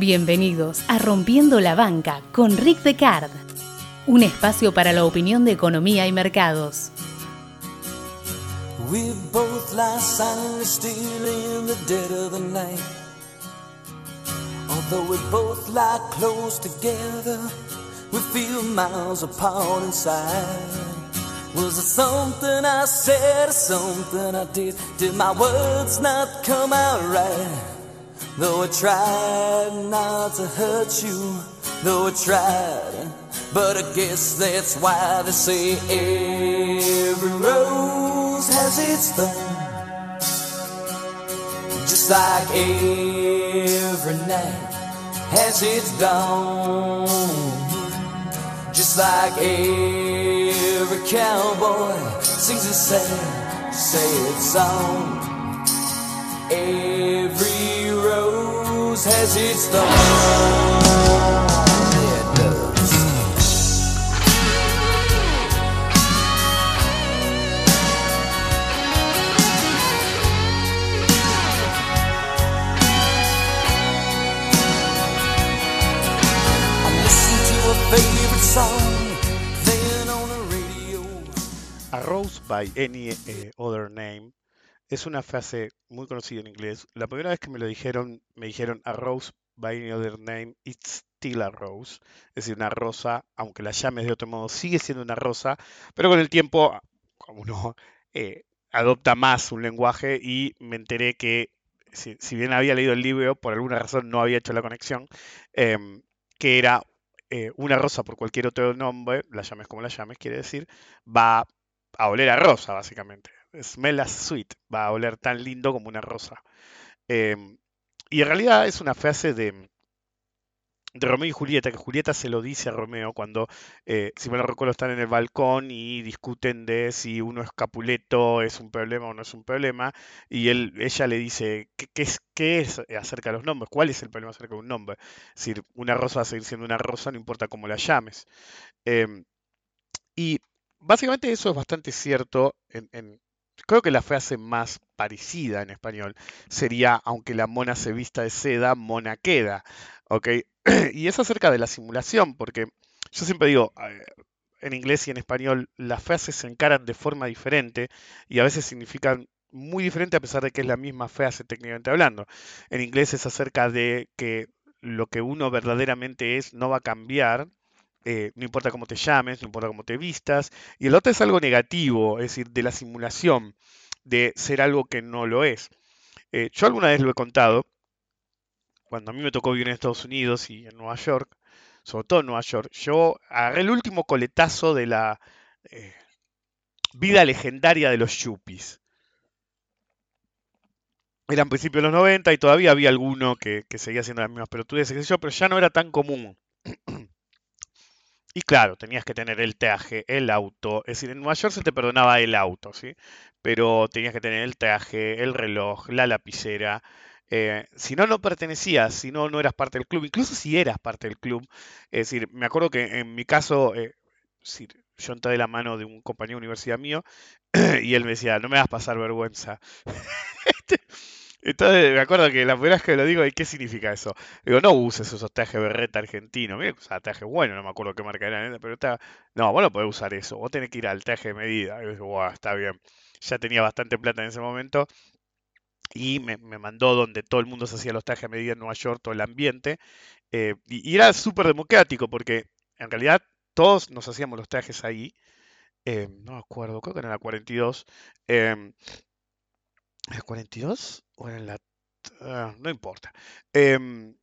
Bienvenidos a Rompiendo la Banca con Rick Decard, un espacio para la opinión de economía y mercados. Was something I said something I did? Did my words not come out right? Though I tried not to hurt you, though I tried, but I guess that's why they say every rose has its thorn. Just like every night has its dawn. Just like every cowboy sings a sad, sad song. Every rose has its thorn. A Rose by Any eh, Other Name es una frase muy conocida en inglés. La primera vez que me lo dijeron, me dijeron A Rose by Any Other Name, it's still a rose. Es decir, una rosa, aunque la llames de otro modo, sigue siendo una rosa, pero con el tiempo, como uno eh, adopta más un lenguaje y me enteré que, si, bien había leído el libro, por alguna razón no había hecho la conexión, em, que era eh, una rosa por cualquier otro nombre, la llames como la llames, quiere decir, va a oler a rosa, básicamente. Smell as sweet, va a oler tan lindo como una rosa. Em, y en realidad es una frase de, de Romeo y Julieta, que Julieta se lo dice a Romeo cuando, eh, si me lo recuerdo, están en el balcón y discuten de si uno es Capuleto es un problema o no es un problema, y él, ella le dice, ¿qué, es, qué es acerca de los nombres? ¿Cuál es el problema acerca de un nombre? Es decir, una rosa va a seguir siendo una rosa, no importa cómo la llames. Em, y básicamente eso es bastante cierto en, Creo que la frase más parecida en español sería, aunque la mona se vista de seda, mona queda. ¿ok? y es acerca de la simulación, porque yo siempre digo, eh, en inglés y en español, las frases se encaran de forma diferente y a veces significan muy diferente a pesar de que es la misma frase técnicamente hablando. En inglés es acerca de que lo que uno verdaderamente es no va a cambiar, eh, no importa cómo te llames, no importa cómo te vistas, y el otro es algo negativo, es decir, de la simulación, de ser algo que no lo es. Eh, yo alguna vez lo he contado, cuando a mí me tocó vivir en Estados Unidos y en Nueva York, sobre todo en Nueva York, yo agarré el último coletazo de la eh, vida legendaria de los yuppies. Eran principios de los 90 y todavía había alguno que, seguía haciendo las mismas pelotudes, pero ya no era tan común. Y claro, tenías que tener el traje, el auto. Es decir, en Nueva York se te perdonaba el auto, ¿sí? Pero tenías que tener el traje, el reloj, la lapicera, eh, si no, no pertenecías, si no, no eras parte del club, incluso si eras parte del club. Es decir, me acuerdo que en mi caso, eh, yo entré de la mano de un compañero de universidad mío y él me decía, no me a pasar vergüenza. Entonces me acuerdo que la primera vez que lo digo, ¿y qué significa eso? Digo, no uses esos trajes berreta argentino. Mira, usaba traje bueno, no me acuerdo qué marca era, pero está. No, vos no podés usar eso. Vos tenés que ir al traje de medida. Y digo, está bien. Ya tenía bastante plata en ese momento y me, mandó donde todo el mundo se hacía los trajes a medida en Nueva York, todo el ambiente. Eh, y, era súper democrático porque en realidad todos nos hacíamos los trajes ahí. Eh, no me acuerdo, creo que era la 42. ¿En la 42? ¿O en la.? Ah, no importa. Em,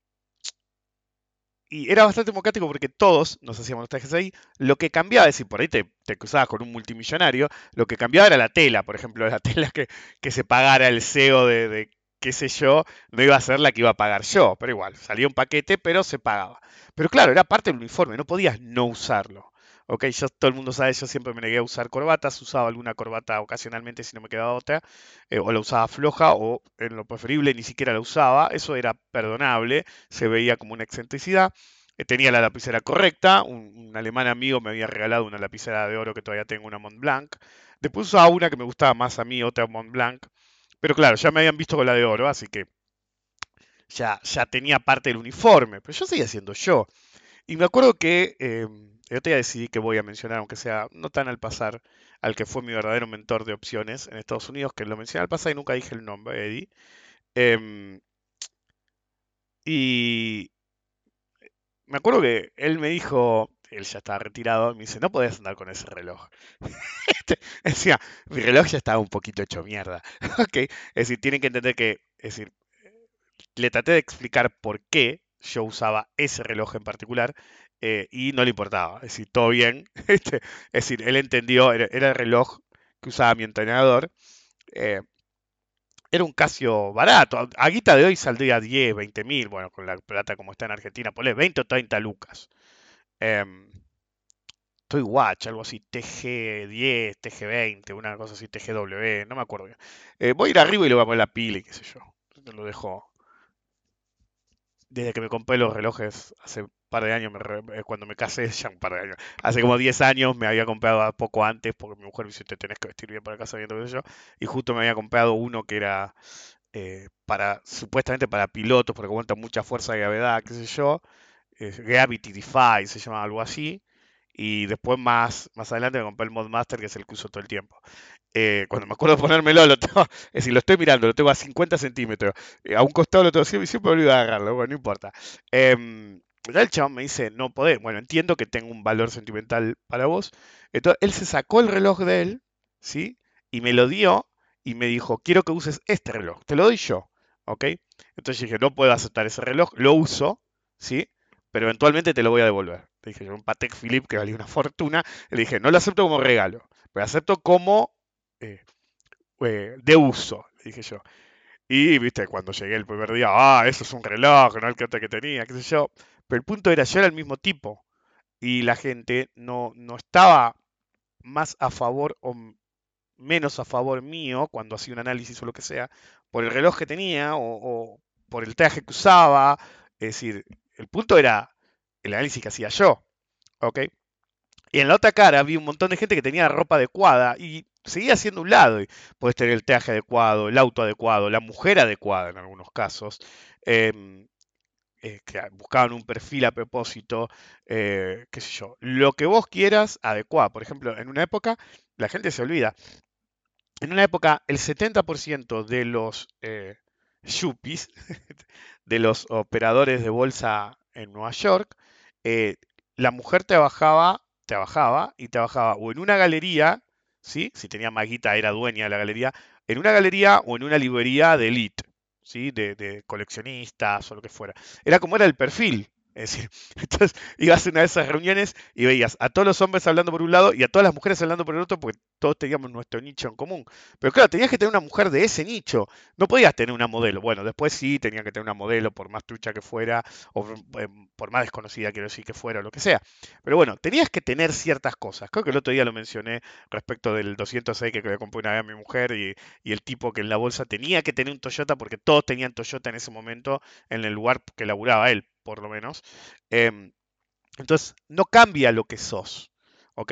y era bastante democrático porque todos nos hacíamos los trajes ahí. Lo que cambiaba, es decir, por ahí te, cruzabas con un multimillonario, lo que cambiaba era la tela, por ejemplo, la tela que, que se pagara el CEO de, de, qué sé yo, no iba a ser la que iba a pagar yo, pero igual, salía un paquete, pero se pagaba. Pero claro, era parte del uniforme, no podías no usarlo. Ok, yo, todo el mundo sabe, yo siempre me negué a usar corbatas, usaba alguna corbata ocasionalmente si no me quedaba otra, eh, o la usaba floja, o en lo preferible ni siquiera la usaba, eso era perdonable, se veía como una excentricidad. Eh, tenía la lapicera correcta, un, alemán amigo me había regalado una lapicera de oro que todavía tengo, una Montblanc. Después usaba una que me gustaba más a mí, otra Montblanc. Pero claro, ya me habían visto con la de oro, así que ya, ya tenía parte del uniforme, pero yo seguía siendo yo. Y me acuerdo que eh, yo te decidí que voy a mencionar, aunque sea no tan al pasar, al que fue mi verdadero mentor de opciones en Estados Unidos, que lo mencioné al pasar y nunca dije el nombre, Eddie. Em, y me acuerdo que él me dijo, él ya estaba retirado, me dice, no podés andar con ese reloj. Este, decía, mi reloj ya estaba un poquito hecho mierda. Es decir, tienen que entender que, es decir, le traté de explicar por qué yo usaba ese reloj en particular eh, y no le importaba. Es decir, todo bien. Es decir, él entendió, era, el reloj que usaba mi entrenador. Eh, era un Casio barato. A guita de hoy saldría 10, 20 mil. Bueno, con la plata como está en Argentina, ponle 20 o 30 lucas. Em, estoy watch, algo así, TG10, TG20, una cosa así, TGW, no me acuerdo eh, voy a ir arriba y le voy a poner la pila y qué sé yo. Lo dejo desde que me compré los relojes hace par de años, eh, cuando me casé, ya un par de años, hace como 10 años me había comprado poco antes, porque mi mujer me dice, te tenés que vestir bien para casamiento, qué sé yo, y justo me había comprado uno que era eh, para, supuestamente para pilotos, porque aguanta mucha fuerza de gravedad, qué sé yo, Gravity Defy se llama algo así, y después más, más adelante me compré el Modmaster, que es el que uso todo el tiempo. Eh, cuando me acuerdo de ponérmelo, lo tengo, es decir, lo estoy mirando, lo tengo a 50 centímetros, eh, a un costado lo tengo y siempre olvido agarrarlo, bueno, no importa. Eh, el chabón me dice, no podés, bueno, entiendo que tengo un valor sentimental para vos. Entonces, él se sacó el reloj de él, ¿sí? Y me lo dio y me dijo, quiero que uses este reloj, te lo doy yo, ¿ok? Entonces dije, no puedo aceptar ese reloj, lo uso, ¿sí? Pero eventualmente te lo voy a devolver. Le dije, un Patek Philippe que valía una fortuna, le dije, no lo acepto como regalo, pero acepto como eh, eh, de uso, dije yo. Y, viste, cuando llegué el primer día, ah, eso es un reloj, no el que tenía, qué sé yo. Pero el punto era, yo era el mismo tipo. Y la gente no, no estaba más a favor o menos a favor mío cuando hacía un análisis o lo que sea, por el reloj que tenía o, por el traje que usaba. Es decir, el punto era el análisis que hacía yo. ¿Ok? Y en la otra cara había un montón de gente que tenía ropa adecuada y seguía siendo un lado. Y puedes tener el traje adecuado, el auto adecuado, la mujer adecuada en algunos casos. Em, eh, que buscaban un perfil a propósito, eh, qué sé yo, lo que vos quieras adecuado. Por ejemplo, en una época, la gente se olvida, en una época el 70% de los eh, yuppies, de los operadores de bolsa en Nueva York, la mujer trabajaba, trabajaba y trabajaba o en una galería ¿sí? Si tenía maguita era dueña de la galería, en una galería o en una librería de elite, ¿sí? De, de coleccionistas o lo que fuera. Era como era el perfil. Es decir, entonces ibas a una de esas reuniones y veías a todos los hombres hablando por un lado y a todas las mujeres hablando por el otro, porque todos teníamos nuestro nicho en común. Pero claro, tenías que tener una mujer de ese nicho. No podías tener una modelo. Bueno, después sí, tenía que tener una modelo, por más trucha que fuera, o eh, por más desconocida, quiero decir, que fuera, o lo que sea. Pero bueno, tenías que tener ciertas cosas. Creo que el otro día lo mencioné respecto del 206 que le compré una vez a mi mujer y, y el tipo que en la bolsa tenía que tener un Toyota porque todos tenían Toyota en ese momento en el lugar que laburaba él por lo menos. Em, entonces, no cambia lo que sos.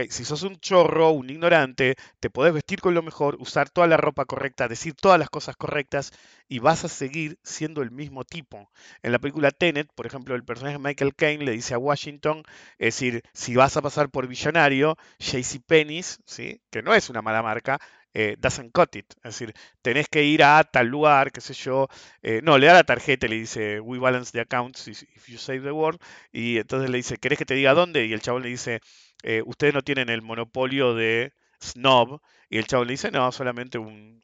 Si sos un chorro, un ignorante, te podés vestir con lo mejor, usar toda la ropa correcta, decir todas las cosas correctas y vas a seguir siendo el mismo tipo. En la película Tenet, por ejemplo, el personaje Michael Caine le dice a Washington, es decir, si vas a pasar por billonario, JCPenney's, ¿sí? que no es una mala marca, eh, doesn't cut it. Es decir, tenés que ir a tal lugar, qué sé yo. Eh, no, le da la tarjeta y le dice, we balance the accounts if you save the world. Y entonces le dice, ¿querés que te diga dónde? Y el chabón le dice, eh, ustedes no tienen el monopolio de snob. Y el chabón le dice, no, solamente un,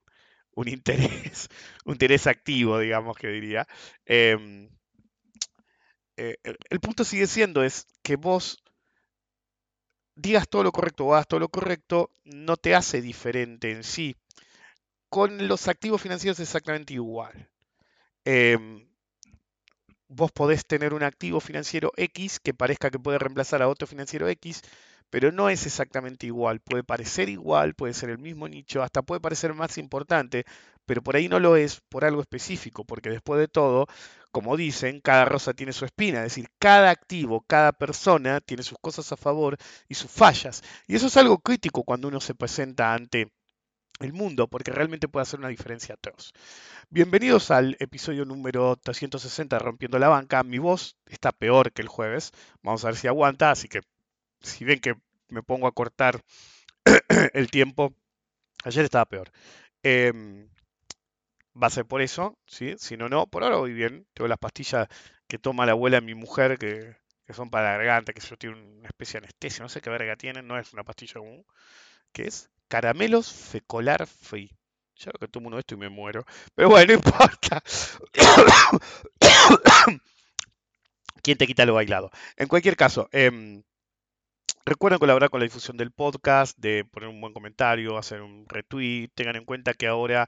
un interés, un interés activo, digamos que diría. Em, el punto sigue siendo es que vos digas todo lo correcto o hagas todo lo correcto, no te hace diferente en sí. Con los activos financieros es exactamente igual. Em, vos podés tener un activo financiero X que parezca que puede reemplazar a otro financiero X, pero no es exactamente igual. Puede parecer igual, puede ser el mismo nicho, hasta puede parecer más importante, pero por ahí no lo es por algo específico, porque después de todo, como dicen, cada rosa tiene su espina, es decir, cada activo, cada persona tiene sus cosas a favor y sus fallas. Y eso es algo crítico cuando uno se presenta ante el mundo, porque realmente puede hacer una diferencia a todos. Bienvenidos al episodio número 360 de Rompiendo la Banca. Mi voz está peor que el jueves. Vamos a ver si aguanta, así que si ven que me pongo a cortar el tiempo, ayer estaba peor. Em, va a ser por eso, ¿sí? Si no, no. Por ahora voy bien. Tengo las pastillas que toma la abuela de mi mujer, que, son para la garganta, que eso tiene una especie de anestesia. No sé qué verga tienen, no es una pastilla común. ¿Qué es? Caramelos fecolar free. Yo que tomo uno de esto y me muero. Pero bueno, no importa. ¿Quién te quita lo bailado? En cualquier caso, eh, Recuerden colaborar con la difusión del podcast, de poner un buen comentario, hacer un retweet. Tengan en cuenta que ahora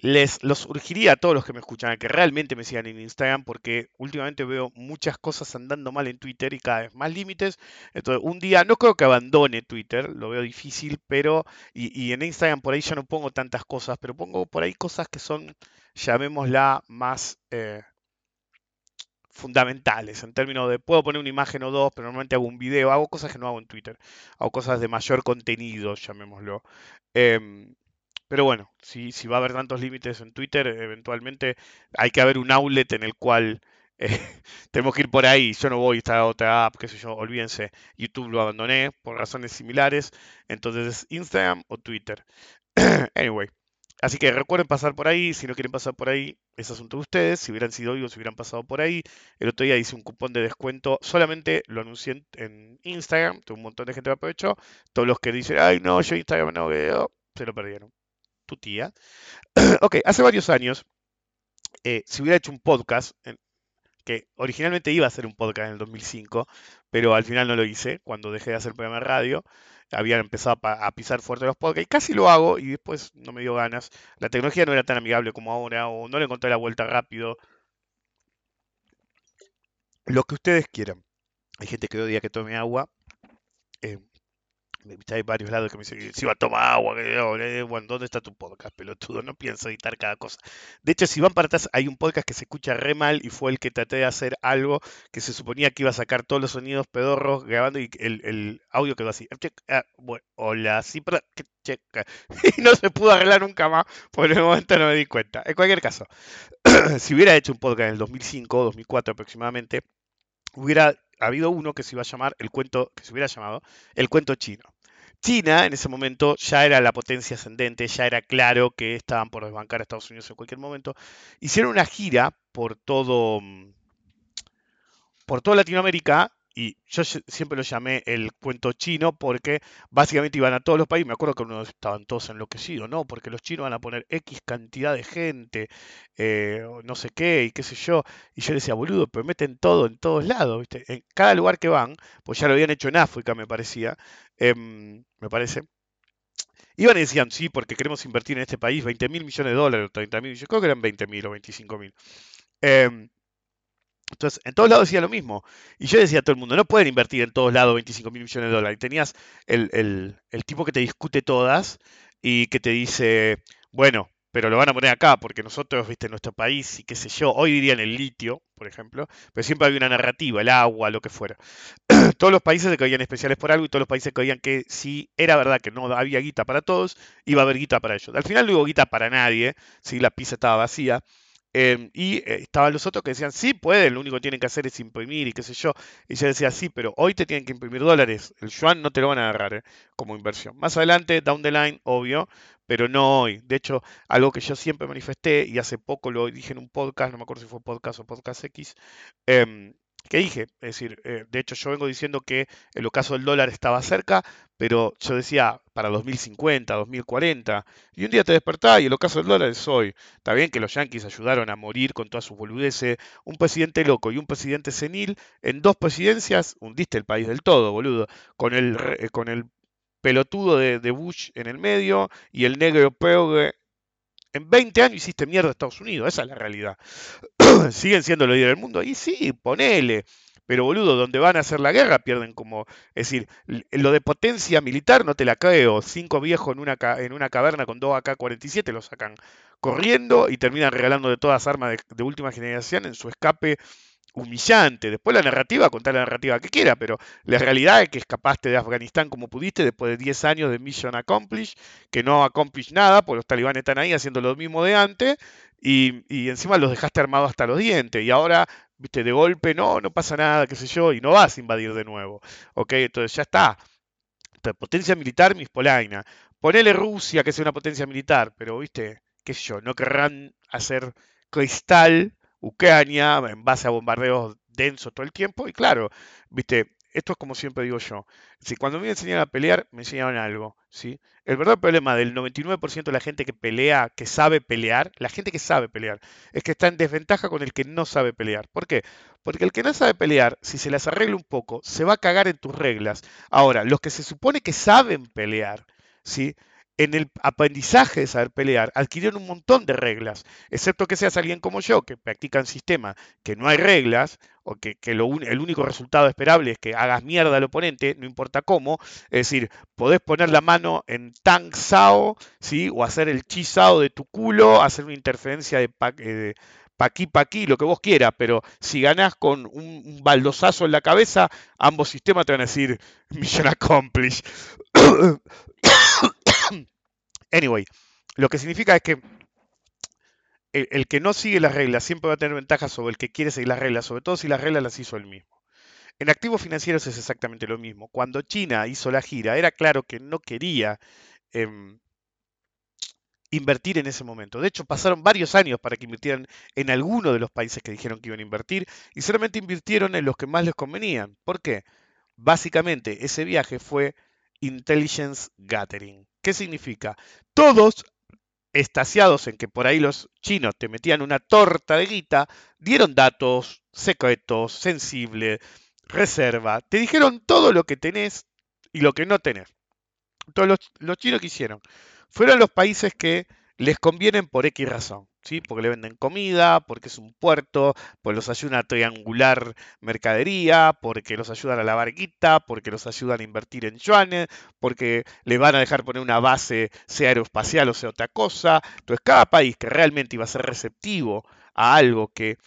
les los urgiría a todos los que me escuchan a que realmente me sigan en Instagram porque últimamente veo muchas cosas andando mal en Twitter y cada vez más límites. Entonces, un día no creo que abandone Twitter, lo veo difícil, pero y, en Instagram por ahí ya no pongo tantas cosas, pero pongo por ahí cosas que son, llamémosla, más eh, fundamentales en términos de puedo poner una imagen o dos, pero normalmente hago un video, hago cosas que no hago en Twitter, hago cosas de mayor contenido, llamémoslo. Em, pero bueno, si, si va a haber tantos límites en Twitter, eventualmente hay que haber un outlet en el cual eh, tenemos que ir por ahí. Yo no voy a estar a otra app, qué sé yo, olvídense. YouTube lo abandoné por razones similares. Entonces es Instagram o Twitter. anyway. Así que recuerden pasar por ahí, si no quieren pasar por ahí, es asunto de ustedes, si hubieran sido vivos, si hubieran pasado por ahí. El otro día hice un cupón de descuento, solamente lo anuncié en Instagram, tuve un montón de gente que aprovechó, todos los que dicen, ay no, yo Instagram no veo, se lo perdieron. Tu tía. ok, hace varios años, eh, si hubiera hecho un podcast, que originalmente iba a ser un podcast en el 2005, pero al final no lo hice cuando dejé de hacer programa de radio había empezado a, pisar fuerte los podcasts y casi lo hago y después no me dio ganas. La tecnología no era tan amigable como ahora o no le encontré la vuelta rápido. Lo que ustedes quieran. Hay gente que odia que tome agua. Eh, hay varios lados que me dicen, si va a tomar agua, bueno, ¿dónde está tu podcast, pelotudo? No pienso editar cada cosa. De hecho, si van para atrás, hay un podcast que se escucha re mal y fue el que traté de hacer algo que se suponía que iba a sacar todos los sonidos pedorros grabando y el, audio quedó así. Ah, hola, sí, pero... Y no se pudo arreglar nunca más, por el momento no me di cuenta. En cualquier caso, si hubiera hecho un podcast en el 2005, 2004 aproximadamente, hubiera habido uno que se iba a llamar el cuento, que se hubiera llamado el cuento chino. China en ese momento ya era la potencia ascendente, ya era claro que estaban por desbancar a Estados Unidos en cualquier momento. Hicieron una gira por todo, mm, por toda Latinoamérica y yo siempre lo llamé el cuento chino porque básicamente iban a todos los países. Me acuerdo que uno estaban todos enloquecidos, ¿no? Porque los chinos van a poner X cantidad de gente, eh, no sé qué, y qué sé yo. Y yo decía, boludo, pero meten todo en todos lados, ¿viste? En cada lugar que van, pues ya lo habían hecho en África, me parecía, em, me parece. Iban y decían, sí, porque queremos invertir en este país 20 mil millones de dólares, 30 mil, yo creo que eran 20 mil o 25 mil. Em, entonces, en todos lados decía lo mismo. Y yo decía a todo el mundo, no pueden invertir en todos lados 25 mil millones de dólares. Y tenías el, tipo que te discute todas y que te dice, bueno, pero lo van a poner acá porque nosotros, viste, en nuestro país y qué sé yo, hoy dirían el litio, por ejemplo, pero siempre había una narrativa, el agua, lo que fuera. todos los países se creían especiales por algo y todos los países creían que si era verdad que no había guita para todos, iba a haber guita para ellos. Al final no hubo guita para nadie, si la pizza estaba vacía. Em, y eh, estaban los otros que decían, sí, pueden, lo único que tienen que hacer es imprimir y qué sé yo. Y yo decía, sí, pero hoy te tienen que imprimir dólares. El yuan no te lo van a agarrar eh, como inversión. Más adelante, down the line, obvio, pero no hoy. De hecho, algo que yo siempre manifesté y hace poco lo dije en un podcast, no me acuerdo si fue podcast o podcast X, eh, que dije. Es decir, eh, de hecho yo vengo diciendo que el ocaso del dólar estaba cerca, pero yo decía para 2050, 2040, y un día te despertás y el ocaso del dólar es hoy. Está bien que los yanquis ayudaron a morir con todas sus boludeces, un presidente loco y un presidente senil, en dos presidencias hundiste el país del todo, boludo, con el, eh, con el pelotudo de, Bush en el medio y el negro peor en 20 años hiciste mierda a Estados Unidos, esa es la realidad. Siguen siendo los líderes del mundo, y sí, ponele. Pero boludo, donde van a hacer la guerra pierden como... Es decir, lo de potencia militar no te la creo. Cinco viejos en una, en una caverna con dos AK-47 lo sacan corriendo y terminan regalando de todas armas de, última generación en su escape humillante. Después la narrativa, contar la narrativa que quiera, pero la realidad es que escapaste de Afganistán como pudiste después de 10 años de Mission Accomplished, que no accomplish nada, porque los talibanes están ahí haciendo lo mismo de antes, y, y encima los dejaste armados hasta los dientes, y ahora, viste, de golpe, no, no pasa nada, qué sé yo, y no vas a invadir de nuevo. ¿Ok? Entonces ya está. potencia militar, mis Polaina. Ponele Rusia que sea una potencia militar, pero, viste, qué sé yo, no querrán hacer cristal Ucrania en base a bombardeos densos todo el tiempo. Y claro, viste, esto es como siempre digo yo. Si cuando me enseñaron a pelear, me enseñaron algo. ¿sí? El verdadero problema del 99% de la gente que pelea, que sabe pelear, la gente que sabe pelear, es que está en desventaja con el que no sabe pelear. ¿Por qué? Porque el que no sabe pelear, si se las arregla un poco, se va a cagar en tus reglas. Ahora, los que se supone que saben pelear, ¿sí? En el aprendizaje de saber pelear, adquirieron un montón de reglas, excepto que seas alguien como yo, que practica un sistema que no hay reglas, o que, el único resultado esperable es que hagas mierda al oponente, no importa cómo, es decir, podés poner la mano en Tang Sao, ¿sí? o hacer el chi Sao de tu culo, hacer una interferencia de, pa, eh, paqui, lo que vos quieras, pero si ganás con un, un, baldosazo en la cabeza, ambos sistemas te van a decir mission accomplished. Anyway, lo que significa es que el, que no sigue las reglas siempre va a tener ventaja sobre el que quiere seguir las reglas, sobre todo si las reglas las hizo él mismo. En activos financieros es exactamente lo mismo. Cuando China hizo la gira, era claro que no quería em, invertir en ese momento. De hecho, pasaron varios años para que invirtieran en alguno de los países que dijeron que iban a invertir y solamente invirtieron en los que más les convenían. ¿Por qué? Básicamente, ese viaje fue intelligence gathering. ¿Qué significa? Todos estasiados en que por ahí los chinos te metían una torta de guita, dieron datos secretos, sensibles, reserva, te dijeron todo lo que tenés y lo que no tenés. Todos los, los chinos que hicieron fueron los países que les convienen por X razón. Porque le venden comida, porque es un puerto, porque los ayudan a triangular mercadería, porque los ayudan a la barquita, porque los ayudan a invertir en yuanes, porque le van a dejar poner una base, sea aeroespacial o sea otra cosa. Entonces, cada país que realmente iba a ser receptivo a algo que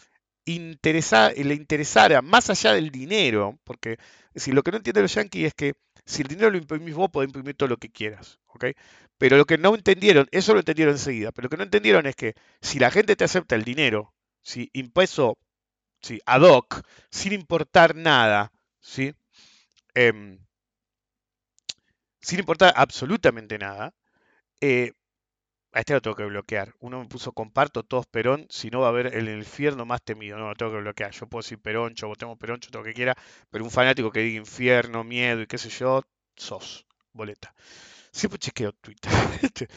le interesara más allá del dinero, porque si lo que no entienden los yanquis es que si el dinero lo imprimís vos, podés imprimir todo lo que quieras. ¿ok? Pero lo que no entendieron, eso lo entendieron enseguida, pero lo que no entendieron es que si la gente te acepta el dinero, si impuesto si, ad hoc, sin importar nada, ¿sí? Em, sin importar absolutamente nada, eh, a este lo tengo que bloquear. Uno me puso comparto todos Perón, si no va a haber el infierno más temido. No, lo tengo que bloquear. Yo puedo decir Perón, votemos Perón, todo lo que quiera, pero un fanático que diga infierno, miedo y qué sé yo, sos, boleta. Siempre chequeo Twitter.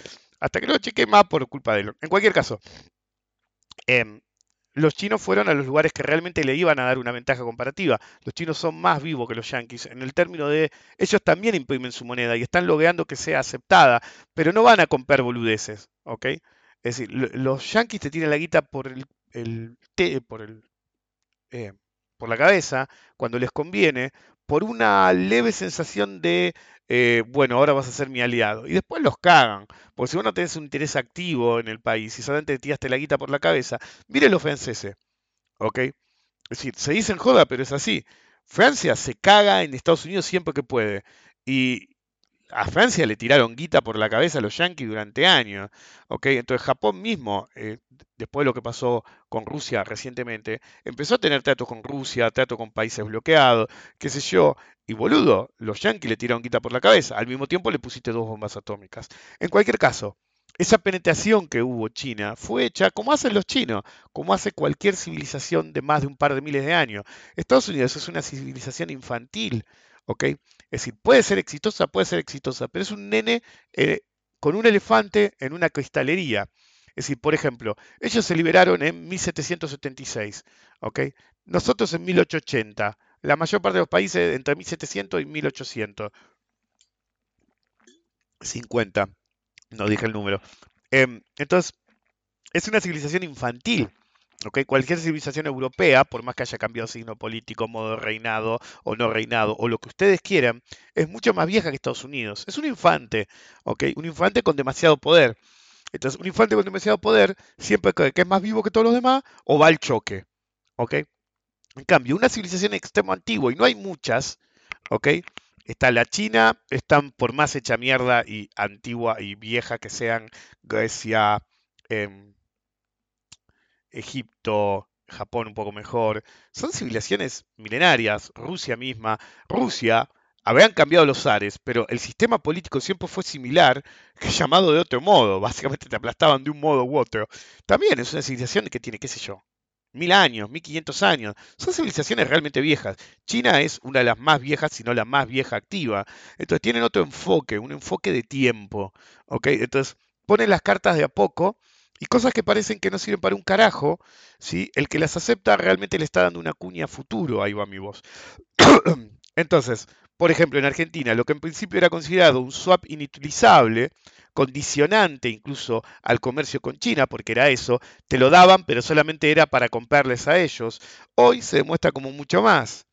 Hasta que no chequeé más por culpa de él. En cualquier caso, em, los chinos fueron a los lugares que realmente le iban a dar una ventaja comparativa. Los chinos son más vivos que los yanquis en el término de ellos también imprimen su moneda y están logrando que sea aceptada, pero no van a comprar boludeces, ¿ok? Es decir, los yanquis te tienen la guita por el, el por el eh, por la cabeza cuando les conviene, por una leve sensación de eh, bueno, ahora vas a ser mi aliado. Y después los cagan. Porque si vos no tenés un interés activo en el país y solamente te tiraste la guita por la cabeza, mire los franceses. ¿Ok? Es decir, se dicen joda, pero es así. Francia se caga en Estados Unidos siempre que puede. Y, a Francia le tiraron guita por la cabeza a los yanquis durante años. Entonces Japón mismo, eh, después de lo que pasó con Rusia recientemente, empezó a tener tratos con Rusia, tratos con países bloqueados, qué sé yo. Y boludo, los yanquis le tiraron guita por la cabeza. Al mismo tiempo le pusiste dos bombas atómicas. En cualquier caso, esa penetración que hubo China fue hecha como hacen los chinos, como hace cualquier civilización de más de un par de miles de años. Estados Unidos es una civilización infantil. ¿ok? Es decir, puede ser exitosa, puede ser exitosa, pero es un nene eh, con un elefante en una cristalería. Es decir, por ejemplo, ellos se liberaron en 1776, ¿ok? Nosotros en 1880, la mayor parte de los países entre 1700 y 1800. 50, no dije el número. Em, entonces, es una civilización infantil. Cualquier civilización europea, por más que haya cambiado signo político, modo reinado o no reinado, o lo que ustedes quieran, es mucho más vieja que Estados Unidos. Es un infante, Un infante con demasiado poder. Entonces, un infante con demasiado poder siempre que es más vivo que todos los demás o va al choque, En cambio, una civilización extremo antigua, y no hay muchas. Está la China, están por más hecha mierda y antigua y vieja que sean Grecia, em, Egipto, Japón un poco mejor. Son civilizaciones milenarias, Rusia misma. Rusia, habían cambiado los ares, pero el sistema político siempre fue similar, llamado de otro modo. Básicamente te aplastaban de un modo u otro. También es una civilización que tiene, qué sé yo, mil años, mil quinientos años. Son civilizaciones realmente viejas. China es una de las más viejas, si no la más vieja activa. Entonces tienen otro enfoque, un enfoque de tiempo. ¿ok? Entonces ponen las cartas de a poco y cosas que parecen que no sirven para un carajo, ¿sí? el que las acepta realmente le está dando una cuña a futuro. Ahí va mi voz. Entonces, por ejemplo, en Argentina, lo que en principio era considerado un swap inutilizable, condicionante incluso al comercio con China, porque era eso, te lo daban, pero solamente era para comprarles a ellos, hoy se demuestra como mucho más.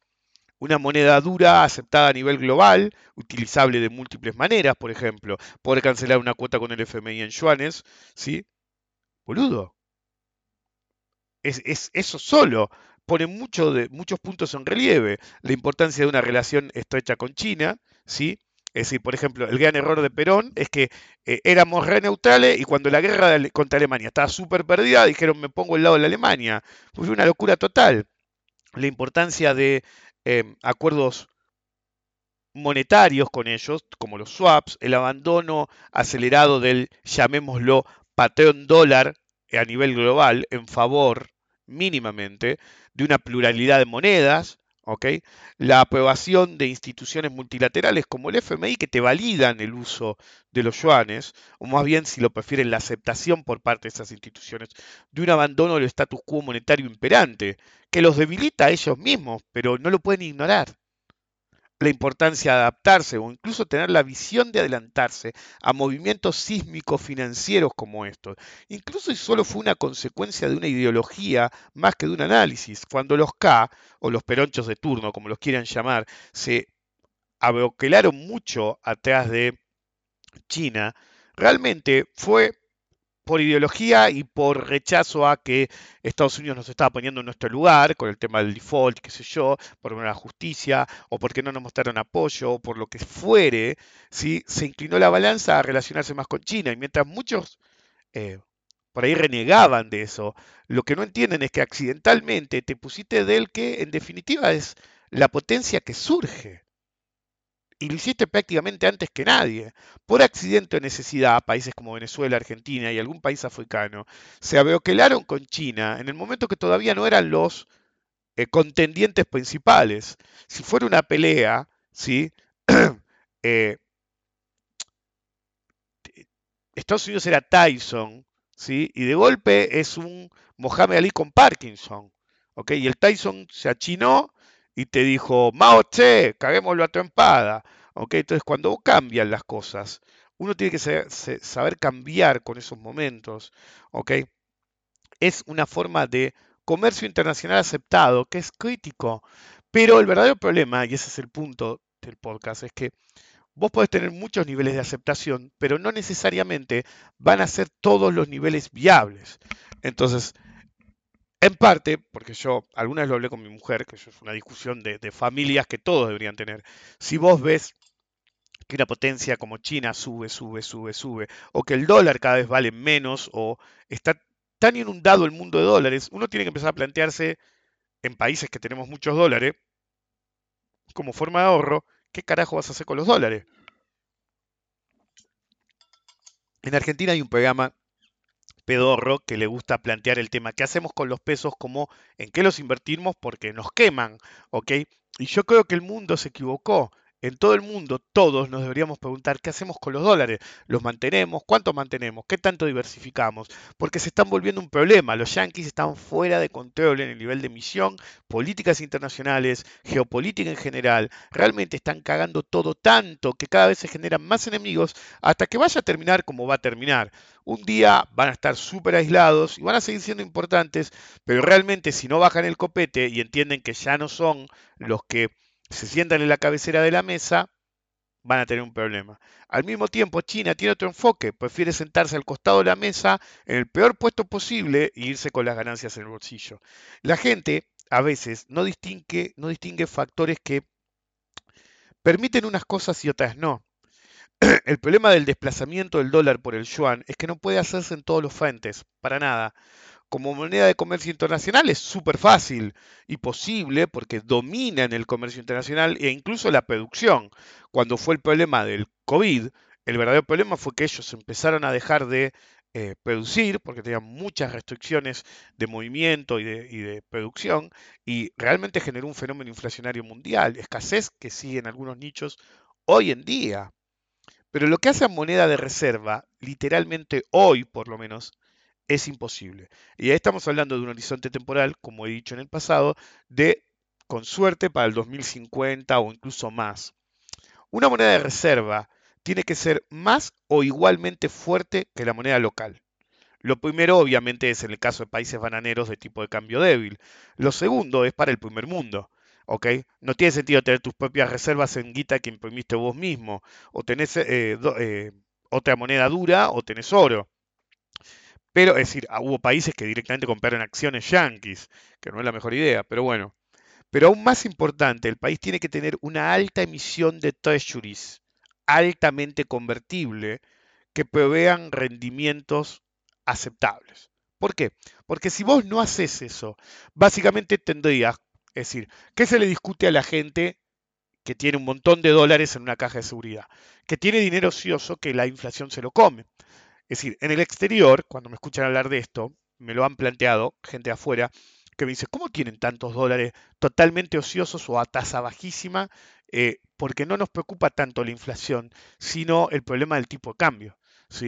Una moneda dura aceptada a nivel global, utilizable de múltiples maneras, por ejemplo, poder cancelar una cuota con el FMI en yuanes, ¿sí? Boludo. Es, es eso solo pone mucho muchos puntos en relieve. La importancia de una relación estrecha con China, ¿sí? Es decir, por ejemplo, el gran error de Perón es que eh, éramos re neutrales y cuando la guerra contra Alemania estaba súper perdida, dijeron me pongo al lado de la Alemania. Fue una locura total. La importancia de em, acuerdos monetarios con ellos, como los swaps, el abandono acelerado del, llamémoslo, patrón dólar a nivel global en favor mínimamente de una pluralidad de monedas, la aprobación de instituciones multilaterales como el FMI que te validan el uso de los yuanes, o más bien, si lo prefieren, la aceptación por parte de esas instituciones de un abandono del status quo monetario imperante, que los debilita a ellos mismos, pero no lo pueden ignorar la importancia de adaptarse o incluso tener la visión de adelantarse a movimientos sísmicos financieros como estos. Incluso si solo fue una consecuencia de una ideología más que de un análisis. Cuando los K, o los peronchos de turno, como los quieran llamar, se aboquelaron mucho atrás de China, realmente fue por ideología y por rechazo a que Estados Unidos nos estaba poniendo en nuestro lugar con el tema del default, qué sé yo, por la justicia, o porque no nos mostraron apoyo, o por lo que fuere, ¿sí? se inclinó la balanza a relacionarse más con China. Y mientras muchos eh, por ahí renegaban de eso, lo que no entienden es que accidentalmente te pusiste del que en definitiva es la potencia que surge y lo hiciste prácticamente antes que nadie. Por accidente o necesidad, países como Venezuela, Argentina y algún país africano se aboquelaron con China en el momento que todavía no eran los eh, contendientes principales. Si fuera una pelea, ¿sí? Eh, Estados Unidos era Tyson, ¿sí? y de golpe es un Mohamed Ali con Parkinson. ¿ok? Y el Tyson se achinó y te dijo, Mao Che, caguémoslo a trompada. ¿ok? Entonces, cuando cambian las cosas, uno tiene que saber cambiar con esos momentos. ¿ok? Es una forma de comercio internacional aceptado, que es crítico. Pero el verdadero problema, y ese es el punto del podcast, es que vos podés tener muchos niveles de aceptación, pero no necesariamente van a ser todos los niveles viables. Entonces, en parte, porque yo alguna vez lo hablé con mi mujer, que eso es una discusión de, familias que todos deberían tener. Si vos ves que una potencia como China sube, sube, sube, sube, o que el dólar cada vez vale menos, o está tan inundado el mundo de dólares, uno tiene que empezar a plantearse en países que tenemos muchos dólares, como forma de ahorro, ¿qué carajo vas a hacer con los dólares? En Argentina hay un programa pedorro que le gusta plantear el tema, ¿qué hacemos con los pesos? Como en qué los invertimos porque nos queman, ¿ok? Y yo creo que el mundo se equivocó en todo el mundo, todos nos deberíamos preguntar qué hacemos con los dólares. ¿Los mantenemos? ¿Cuánto mantenemos? ¿Qué tanto diversificamos? Porque se están volviendo un problema. Los yanquis están fuera de control en el nivel de emisión, políticas internacionales, geopolítica en general. Realmente están cagando todo tanto que cada vez se generan más enemigos hasta que vaya a terminar como va a terminar. Un día van a estar súper aislados y van a seguir siendo importantes, pero realmente si no bajan el copete y entienden que ya no son los que se sientan en la cabecera de la mesa, van a tener un problema. Al mismo tiempo, China tiene otro enfoque, prefiere sentarse al costado de la mesa en el peor puesto posible e irse con las ganancias en el bolsillo. La gente a veces no distingue, no distingue factores que permiten unas cosas y otras no. El problema del desplazamiento del dólar por el yuan es que no puede hacerse en todos los frentes, para nada. Como moneda de comercio internacional es súper fácil y posible porque domina en el comercio internacional e incluso la producción. Cuando fue el problema del COVID, el verdadero problema fue que ellos empezaron a dejar de eh, producir, porque tenían muchas restricciones de movimiento y de, producción, y realmente generó un fenómeno inflacionario mundial, escasez que sigue en algunos nichos hoy en día. Pero lo que hace a moneda de reserva, literalmente hoy por lo menos, es imposible. Y ahí estamos hablando de un horizonte temporal, como he dicho en el pasado, de, con suerte, para el 2050 o incluso más. Una moneda de reserva tiene que ser más o igualmente fuerte que la moneda local. Lo primero, obviamente, es en el caso de países bananeros de tipo de cambio débil. Lo segundo es para el primer mundo. ¿ok? No tiene sentido tener tus propias reservas en guita que imprimiste vos mismo. O tenés eh, eh, otra moneda dura o tenés oro. Pero, es decir, ah, hubo países que directamente compraron acciones yanquis, que no es la mejor idea, pero bueno. Pero aún más importante, el país tiene que tener una alta emisión de treasuries altamente convertible que provean rendimientos aceptables. ¿Por qué? Porque si vos no haces eso, básicamente tendrías, es decir, ¿qué se le discute a la gente que tiene un montón de dólares en una caja de seguridad? Que tiene dinero ocioso que la inflación se lo come. Es decir, en el exterior, cuando me escuchan hablar de esto, me lo han planteado gente afuera, que me dice, ¿cómo tienen tantos dólares totalmente ociosos o a tasa bajísima eh, porque no nos preocupa tanto la inflación, sino el problema del tipo de cambio.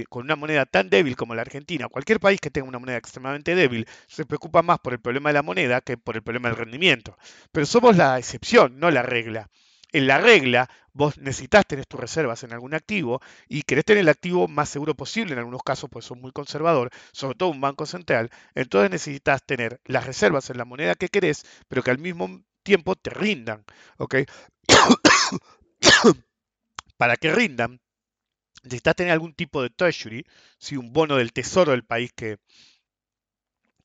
Con una moneda tan débil como la Argentina, cualquier país que tenga una moneda extremadamente débil se preocupa más por el problema de la moneda que por el problema del rendimiento. Pero somos la excepción, no la regla. En la regla, vos necesitas tener tus reservas en algún activo y querés tener el activo más seguro posible, en algunos casos pues son muy conservador, sobre todo un banco central, entonces necesitas tener las reservas en la moneda que querés, pero que al mismo tiempo te rindan, ¿ok? Para que rindan, necesitas tener algún tipo de treasury, si un bono del tesoro del país que,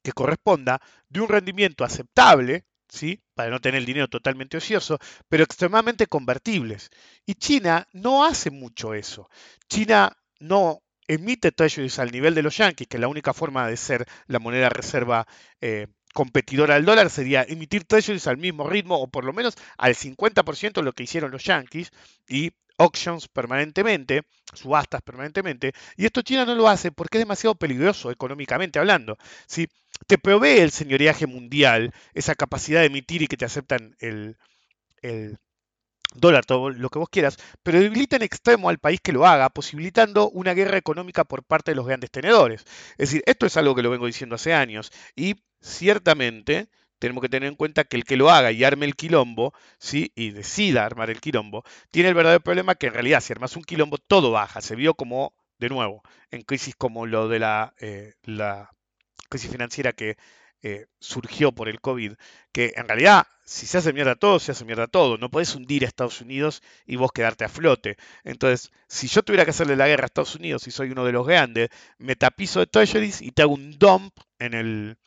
que corresponda, de un rendimiento aceptable, ¿sí? para no tener el dinero totalmente ocioso, pero extremadamente convertibles. Y China no hace mucho eso. China no emite treasuries al nivel de los yankees, que la única forma de ser la moneda reserva eh, competidora al dólar sería emitir treasuries al mismo ritmo o por lo menos al 50% de lo que hicieron los yankees y auctions permanentemente, subastas permanentemente, y esto China no lo hace porque es demasiado peligroso económicamente hablando. Si te provee el señoreaje mundial esa capacidad de emitir y que te aceptan el, el dólar, todo lo que vos quieras, pero debilita en extremo al país que lo haga, posibilitando una guerra económica por parte de los grandes tenedores. Es decir, esto es algo que lo vengo diciendo hace años y ciertamente tenemos que tener en cuenta que el que lo haga y arme el quilombo, ¿sí? y decida armar el quilombo, tiene el verdadero problema que en realidad si armas un quilombo todo baja. Se vio como, de nuevo, en crisis como lo de la, eh, crisis financiera que eh, surgió por el COVID, que en realidad si se hace mierda todo, se hace mierda todo. No podés hundir a Estados Unidos y vos quedarte a flote. Entonces, si yo tuviera que hacerle la guerra a Estados Unidos y soy uno de los grandes, me tapizo de treasuries y te hago un dump en el,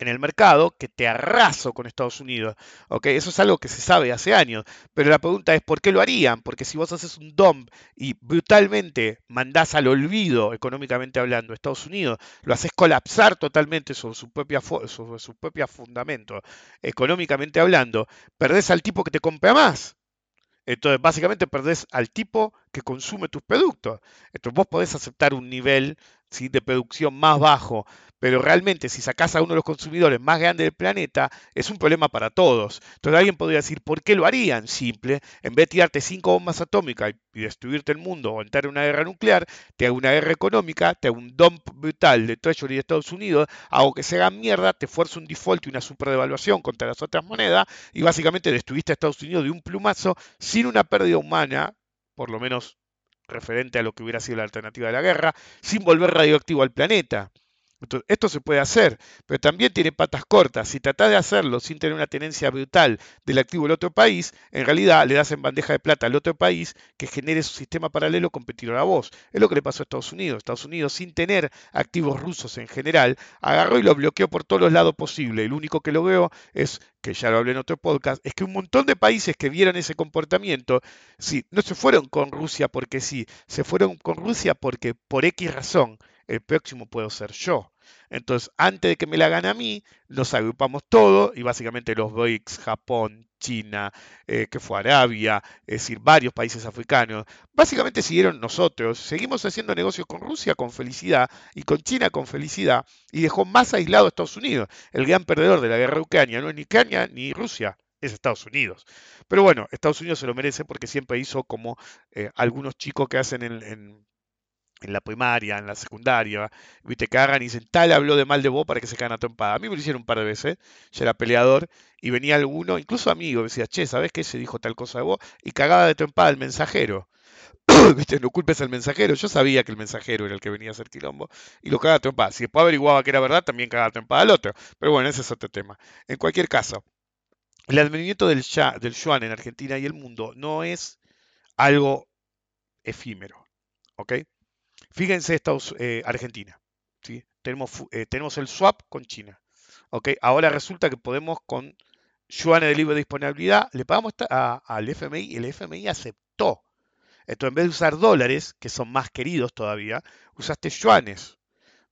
en el mercado que te arraso con Estados Unidos. Eso es algo que se sabe hace años. Pero la pregunta es, ¿por qué lo harían? Porque si vos haces un DOM y brutalmente mandás al olvido, económicamente hablando, Estados Unidos, lo haces colapsar totalmente sobre su propia, sobre su propia fundamento, económicamente hablando, perdés al tipo que te compra más. Entonces, básicamente perdés al tipo que consume tus productos. Entonces, vos podés aceptar un nivel de producción más bajo, pero realmente si sacás a uno de los consumidores más grandes del planeta, es un problema para todos. Entonces alguien podría decir, ¿por qué lo harían? Simple, en vez de tirarte cinco bombas atómicas y destruirte el mundo o entrar en una guerra nuclear, te hago una guerra económica, te hago un dump brutal de Treasury de Estados Unidos, hago que se haga mierda, te fuerzo un default y una superdevaluación contra las otras monedas y básicamente destruiste a Estados Unidos de un plumazo sin una pérdida humana, por lo menos referente a lo que hubiera sido la alternativa de la guerra, sin volver radioactivo al planeta. Esto se puede hacer, pero también tiene patas cortas. Si tratás de hacerlo sin tener una tenencia brutal del activo del otro país, en realidad le das en bandeja de plata al otro país que genere su sistema paralelo competidor a vos. Es lo que le pasó a Estados Unidos. Estados Unidos, sin tener activos rusos en general, agarró y lo bloqueó por todos los lados posibles. El único que lo veo es, que ya lo hablé en otro podcast, es que un montón de países que vieron ese comportamiento, sí, no se fueron con Rusia porque sí, se fueron con Rusia porque por X razón el próximo puedo ser yo. Entonces, antes de que me la gane a mí, nos agrupamos todo y básicamente los BRICS, Japón, China, eh, que fue Arabia, es decir, varios países africanos, básicamente siguieron nosotros. Seguimos haciendo negocios con Rusia con felicidad y con China con felicidad y dejó más aislado a Estados Unidos. El gran perdedor de la guerra de Ucrania no es ni Ucrania ni Rusia, es Estados Unidos. Pero bueno, Estados Unidos se lo merece porque siempre hizo como eh, algunos chicos que hacen en en la primaria, en la secundaria, viste, que hagan y dicen, tal habló de mal de vos para que se cagan a trompada. A mí me lo hicieron un par de veces, yo era peleador, y venía alguno, incluso amigo, decía, che, ¿sabes qué? Se dijo tal cosa de vos, y cagaba de trompada el mensajero. viste, no culpes al mensajero, yo sabía que el mensajero era el que venía a hacer quilombo, y lo cagaba a trompada. Si después averiguaba que era verdad, también cagaba a trompada al otro. Pero bueno, ese es otro tema. En cualquier caso, el advenimiento del, del yuan en Argentina y el mundo no es algo efímero, ¿ok? Fíjense Estados, eh, Argentina. ¿sí? Tenemos, eh, tenemos el swap con China. ¿ok? Ahora resulta que podemos con yuanes de libre disponibilidad, le pagamos al FMI y el FMI aceptó. Entonces, en vez de usar dólares, que son más queridos todavía, usaste yuanes.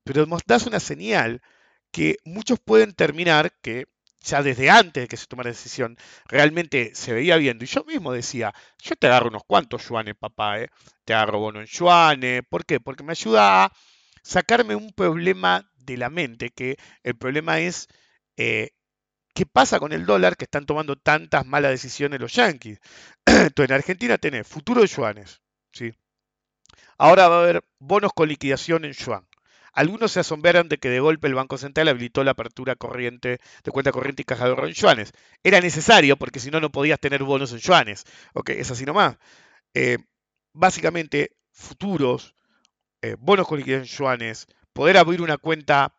Pero nos das una señal que muchos pueden terminar, que ya desde antes de que se tomara la decisión, realmente se veía viendo. Y yo mismo decía, yo te agarro unos cuantos yuanes, papá, ¿eh? te agarro bono en yuanes. ¿Por qué? Porque me ayuda a sacarme un problema de la mente, que el problema es eh, qué pasa con el dólar que están tomando tantas malas decisiones los yanquis. Entonces en Argentina tenés futuro de yuanes. ¿sí? Ahora va a haber bonos con liquidación en yuan. Algunos se asombraron de que de golpe el Banco Central habilitó la apertura corriente de cuenta corriente y caja de en yuanes. Era necesario porque si no, no podías tener bonos en yuanes. Ok, es así nomás. Eh, básicamente, futuros, eh, bonos con liquidez en yuanes, poder abrir una cuenta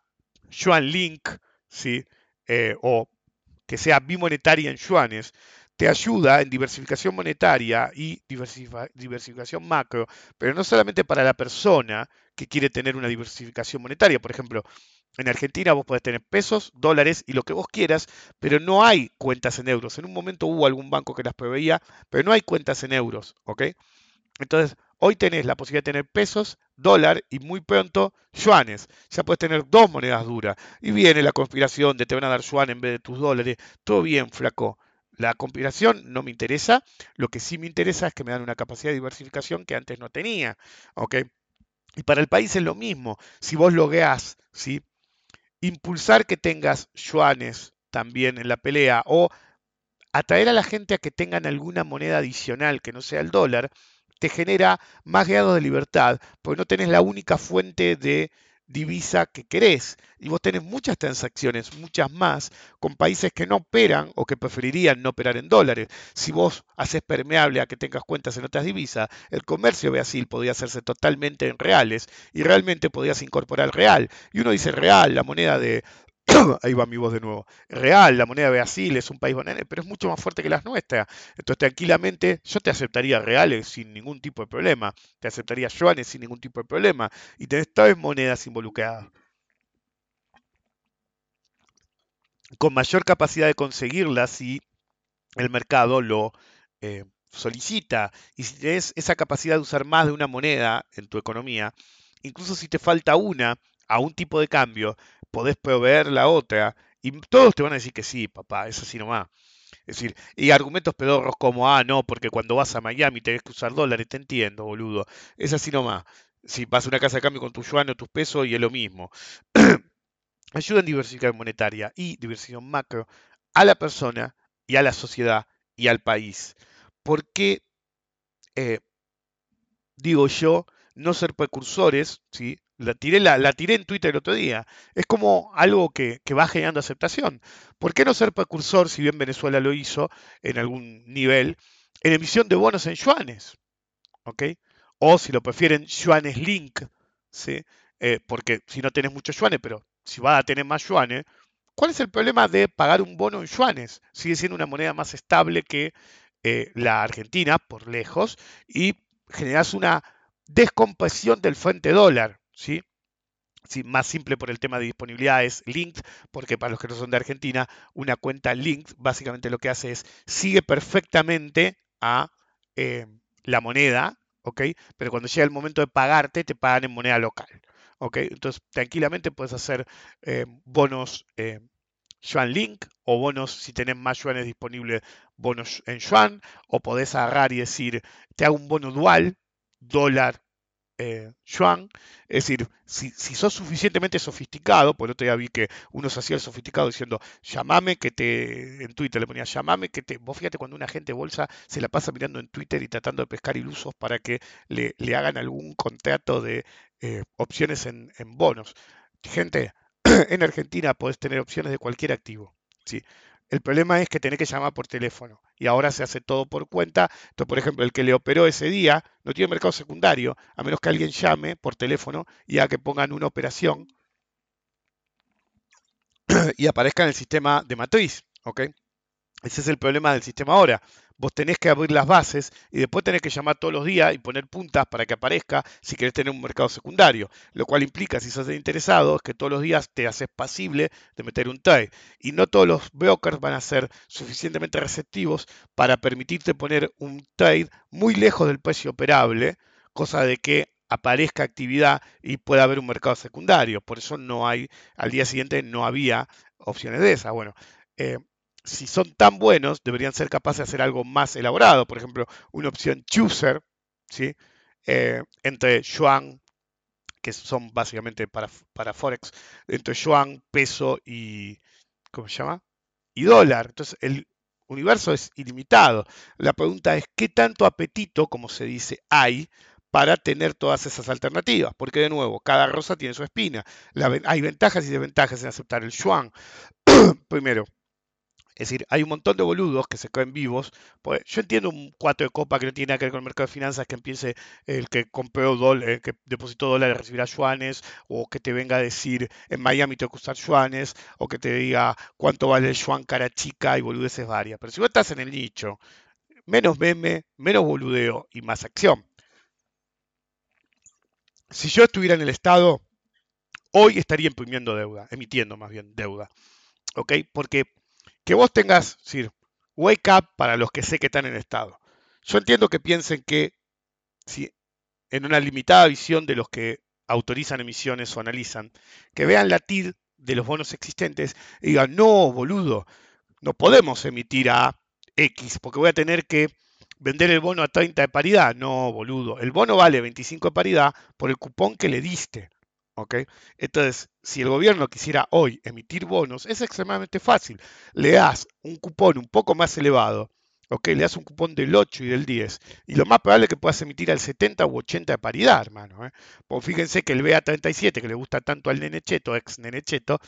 Yuan Link, ¿sí? Eh, o que sea bimonetaria en yuanes, te ayuda en diversificación monetaria y diversificación macro, pero no solamente para la persona que quiere tener una diversificación monetaria. Por ejemplo, en Argentina vos podés tener pesos, dólares y lo que vos quieras, pero no hay cuentas en euros. En un momento hubo algún banco que las proveía, pero no hay cuentas en euros, ¿ok? Entonces, hoy tenés la posibilidad de tener pesos, dólar y muy pronto yuanes. Ya puedes tener dos monedas duras. Y viene la conspiración de te van a dar yuan en vez de tus dólares. Todo bien, flaco. La compilación no me interesa, lo que sí me interesa es que me dan una capacidad de diversificación que antes no tenía. ¿ok? Y para el país es lo mismo. Si vos logueás, ¿sí? impulsar que tengas yuanes también en la pelea o atraer a la gente a que tengan alguna moneda adicional que no sea el dólar, te genera más grados de libertad, porque no tenés la única fuente de divisa que querés. Y vos tenés muchas transacciones, muchas más, con países que no operan o que preferirían no operar en dólares. Si vos haces permeable a que tengas cuentas en otras divisas, el comercio Brasil podría hacerse totalmente en reales y realmente podrías incorporar real. Y uno dice real, la moneda de ahí va mi voz de nuevo, real, la moneda de Brasil es un país banana, pero es mucho más fuerte que las nuestras. Entonces, tranquilamente, yo te aceptaría reales sin ningún tipo de problema, te aceptaría yuanes sin ningún tipo de problema, y tenés todas monedas involucradas. Con mayor capacidad de conseguirlas si el mercado lo eh, solicita, y si tienes esa capacidad de usar más de una moneda en tu economía, incluso si te falta una a un tipo de cambio, podés proveer la otra. Y todos te van a decir que sí, papá, es así nomás. Es decir, y argumentos pedorros como, ah, no, porque cuando vas a Miami tenés que usar dólares, te entiendo, boludo. Es así nomás. Si vas a una casa de cambio con tu yuan o tus pesos y es lo mismo. Ayuda en diversificación monetaria y diversificación macro a la persona y a la sociedad y al país. ¿Por qué, eh, digo yo, no ser precursores, ¿sí? La tiré, la, tiré en Twitter el otro día. Es como algo que, va generando aceptación. ¿Por qué no ser precursor, si bien Venezuela lo hizo en algún nivel, en emisión de bonos en yuanes? ¿Ok? O si lo prefieren, yuanes link, ¿sí? eh, porque si no tenés muchos yuanes, pero si vas a tener más yuanes, ¿cuál es el problema de pagar un bono en yuanes? Sigue siendo una moneda más estable que eh, la Argentina, por lejos, y generas una descompresión del fuente dólar, ¿sí? más simple por el tema de disponibilidad es Linked, porque para los que no son de Argentina, una cuenta Linked básicamente lo que hace es sigue perfectamente a eh, la moneda, ¿ok? Pero cuando llega el momento de pagarte, te pagan en moneda local, ¿ok? Entonces, tranquilamente puedes hacer eh, bonos eh, Yuan Link o bonos, si tenés más yuanes disponibles, bonos en Yuan, o podés agarrar y decir, te hago un bono dual, dólar eh. Es decir, si, sos suficientemente sofisticado, por otro día vi que uno se hacía el sofisticado diciendo, llamame que te, en Twitter le ponía, llamame que te, vos fíjate cuando una gente bolsa se la pasa mirando en Twitter y tratando de pescar ilusos para que le, hagan algún contrato de eh, opciones en, en bonos. Gente, en Argentina podés tener opciones de cualquier activo. ¿sí? El problema es que tenés que llamar por teléfono y ahora se hace todo por cuenta. Entonces, por ejemplo, el que le operó ese día no tiene mercado secundario, a menos que alguien llame por teléfono y a que pongan una operación y aparezca en el sistema de matriz. ¿ok? Ese es el problema del sistema ahora vos tenés que abrir las bases y después tenés que llamar todos los días y poner puntas para que aparezca si querés tener un mercado secundario. Lo cual implica, si sos interesado, es que todos los días te haces pasible de meter un trade. Y no todos los brokers van a ser suficientemente receptivos para permitirte poner un trade muy lejos del precio operable, cosa de que aparezca actividad y pueda haber un mercado secundario. Por eso no hay, al día siguiente no había opciones de esas. Bueno, eh, si son tan buenos, deberían ser capaces de hacer algo más elaborado. Por ejemplo, una opción chooser, ¿sí? Eh, entre yuan, que son básicamente para, para Forex, entre yuan, peso y, ¿cómo se llama? Y dólar. Entonces, el universo es ilimitado. La pregunta es, ¿qué tanto apetito, como se dice, hay para tener todas esas alternativas? Porque, de nuevo, cada rosa tiene su espina. hay ventajas y desventajas en aceptar el yuan. Primero, es decir, hay un montón de boludos que se caen vivos. Pues yo entiendo un 4 de copa que no tiene nada que ver con el mercado de finanzas, que empiece el que compró dólares, el que depositó dólares recibirá yuanes, o que te venga a decir en Miami te usar yuanes, o que te diga cuánto vale el yuan cara chica y boludeces varias. Pero si vos estás en el nicho, menos meme, menos boludeo y más acción. Si yo estuviera en el Estado, hoy estaría imprimiendo deuda, emitiendo más bien deuda. ¿Ok? Porque que vos tengas, decir, wake up para los que sé que están en estado. Yo entiendo que piensen que si en una limitada visión de los que autorizan emisiones o analizan, que vean la TID de los bonos existentes y digan, no, boludo, no podemos emitir a X porque voy a tener que vender el bono a 30 de paridad. No, boludo, el bono vale 25 de paridad por el cupón que le diste. Entonces, si el gobierno quisiera hoy emitir bonos, es extremadamente fácil. Le das un cupón un poco más elevado, ¿ok? Le das un cupón del 8 y del 10, y lo más probable es que puedas emitir al 70 u 80 de paridad, hermano. ¿eh? Pues fíjense que el BA37, que le gusta tanto al Nenecheto, ex Nenecheto,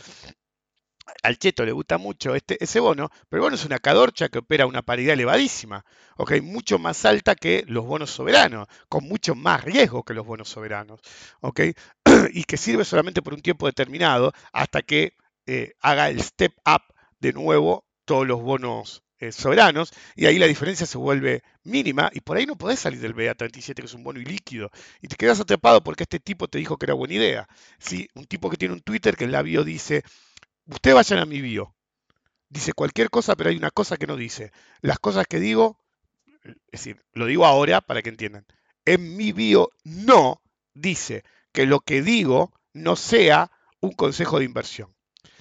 al Cheto le gusta mucho este, ese bono, pero el bono es una cadorcha que opera una paridad elevadísima, ¿ok? mucho más alta que los bonos soberanos, con mucho más riesgo que los bonos soberanos, ¿ok? Y que sirve solamente por un tiempo determinado hasta que eh, haga el step up de nuevo todos los bonos eh, soberanos, y ahí la diferencia se vuelve mínima, y por ahí no podés salir del BA37, que es un bono ilíquido, y te quedas atrapado porque este tipo te dijo que era buena idea. ¿sí? Un tipo que tiene un Twitter que en la bio dice, Ustedes vayan a mi bio. Dice cualquier cosa, pero hay una cosa que no dice. Las cosas que digo, es decir, lo digo ahora para que entiendan. En mi bio no dice que lo que digo no sea un consejo de inversión.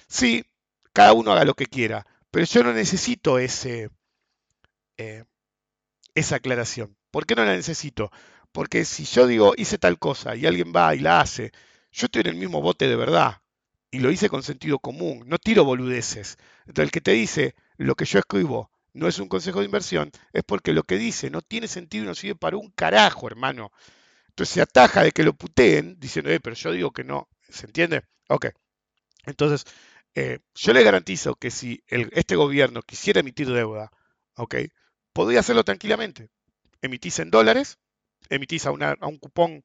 Sí, cada uno haga lo que quiera, pero yo no necesito ese, eh, esa aclaración. ¿Por qué no la necesito? Porque si yo digo hice tal cosa y alguien va y la hace, yo estoy en el mismo bote de verdad y lo hice con sentido común, no tiro boludeces. Entonces el que te dice lo que yo escribo no es un consejo de inversión, es porque lo que dice no tiene sentido y no sirve para un carajo, hermano. Entonces se ataja de que lo puteen diciendo, eh, pero yo digo que no. ¿Se entiende? Ok. Entonces, eh, yo le garantizo que si este gobierno quisiera emitir deuda, ok, podría hacerlo tranquilamente. Emitís en dólares, emitís a, a un cupón